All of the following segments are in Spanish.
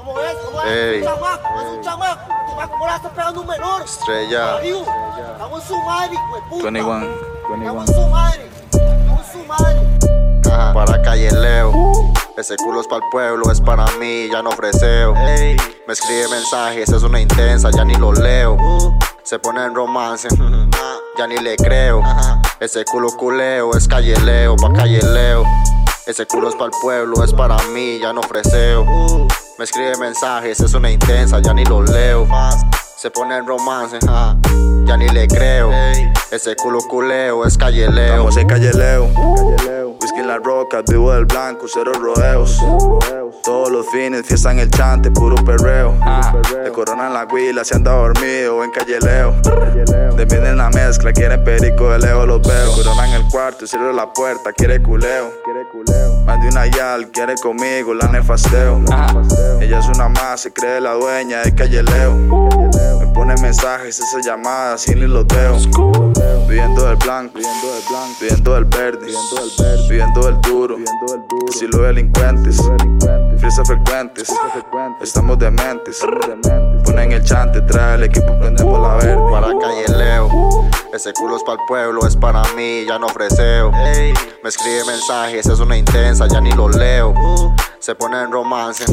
¿Cómo es? ¿Cómo es? Ey. Un chamaco, es un chamaco. Tu va ¿Cómo la estás pegando un menor? Estrella. Marido, Estamos en su madre, hijo de puta. 21, Estamos en su madre. Estamos en su madre. Ajá. Para calle Leo. Ese culo es para el pueblo, es para mí, ya no ofreceo. Me escribe mensajes, es una intensa, ya ni lo leo. Se pone en romance, ya ni le creo. Ese culo culeo, es calle Leo, pa' calle Leo. Ese culo es para el pueblo, es para mí, ya no ofreceo. Me escribe mensajes, es una intensa, ya ni lo leo. Se pone en romance, ja, ya ni le creo. Ese culo culeo, es calle Leo. Estamos en. Whisky en la roca, vivo del blanco, cero rodeos. Todos los fines, fiesta en el chante, puro perreo. Corona en la huila, se anda dormido en calle Leo. De mí en la mezcla, quieren perico de leo, los veo. Corona en el cuarto, cierro la puerta, quiere culeo. Más de una yal, quiere conmigo, la nefasteo. Ella es una más, se cree la dueña de calle Leo. Me pone mensajes, esas llamadas, sin veo. Viviendo del blanco, viviendo del verde, viviendo del duro, estilo delincuentes, fiestas frecuentes, estamos dementes. Ponen el chante, trae el equipo, prendemos la verde. para calle Leo. Ese culo es para el pueblo, es para mí, ya no ofreceo. Me escribe mensajes, es una intensa, ya ni lo leo. Se pone en romance,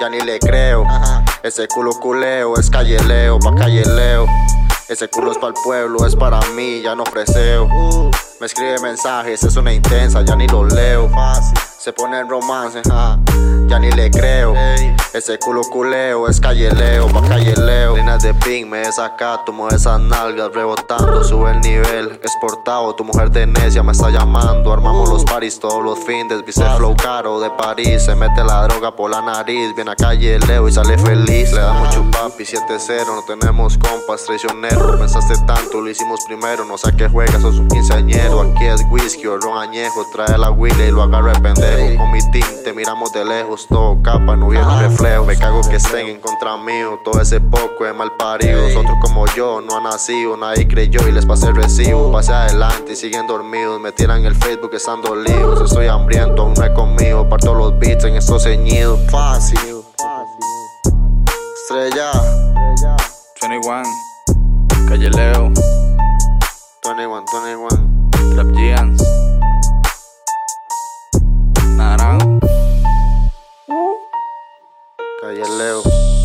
ya ni le creo. Ese culo culeo, es calle Leo, pa' calle Leo. Ese culo es para el pueblo, es para mí, ya no ofreceo. Me escribe mensajes, es una intensa, ya ni lo leo. Se pone en romance, ja, ya ni le creo. Ese culo culeo es calle Leo, pa' calle Leo. Líneas de ping, me desacato, mueve esas nalgas rebotando, sube el nivel. Exportado, tu mujer de necia me está llamando. Armamos los paris todos los fines, viste el flow caro de París. Se mete la droga por la nariz, viene a calle Leo y sale feliz. Le damos chupapi 7-0, no tenemos compas, traicionero. Pensaste tanto, lo hicimos primero, no sé qué juegas, sos un quinceañero. Aquí es whisky o ron añejo, trae la Willy y lo agarra el pendejo. Con mi team te miramos de lejos, todo capa, no vieron reflejo. Me cago que estén en contra mío, todo ese poco es mal parido. Otros como yo no han nacido, nadie creyó y les pasé el recibo. Pasé adelante y siguen dormidos, me tiran el Facebook estando líos. Estoy hambriento, aún no he comido, parto los beats en estos ceñidos. Fácil. 21, calle Leo, 21, 21. Trap Giants, Naran. Calle Leo.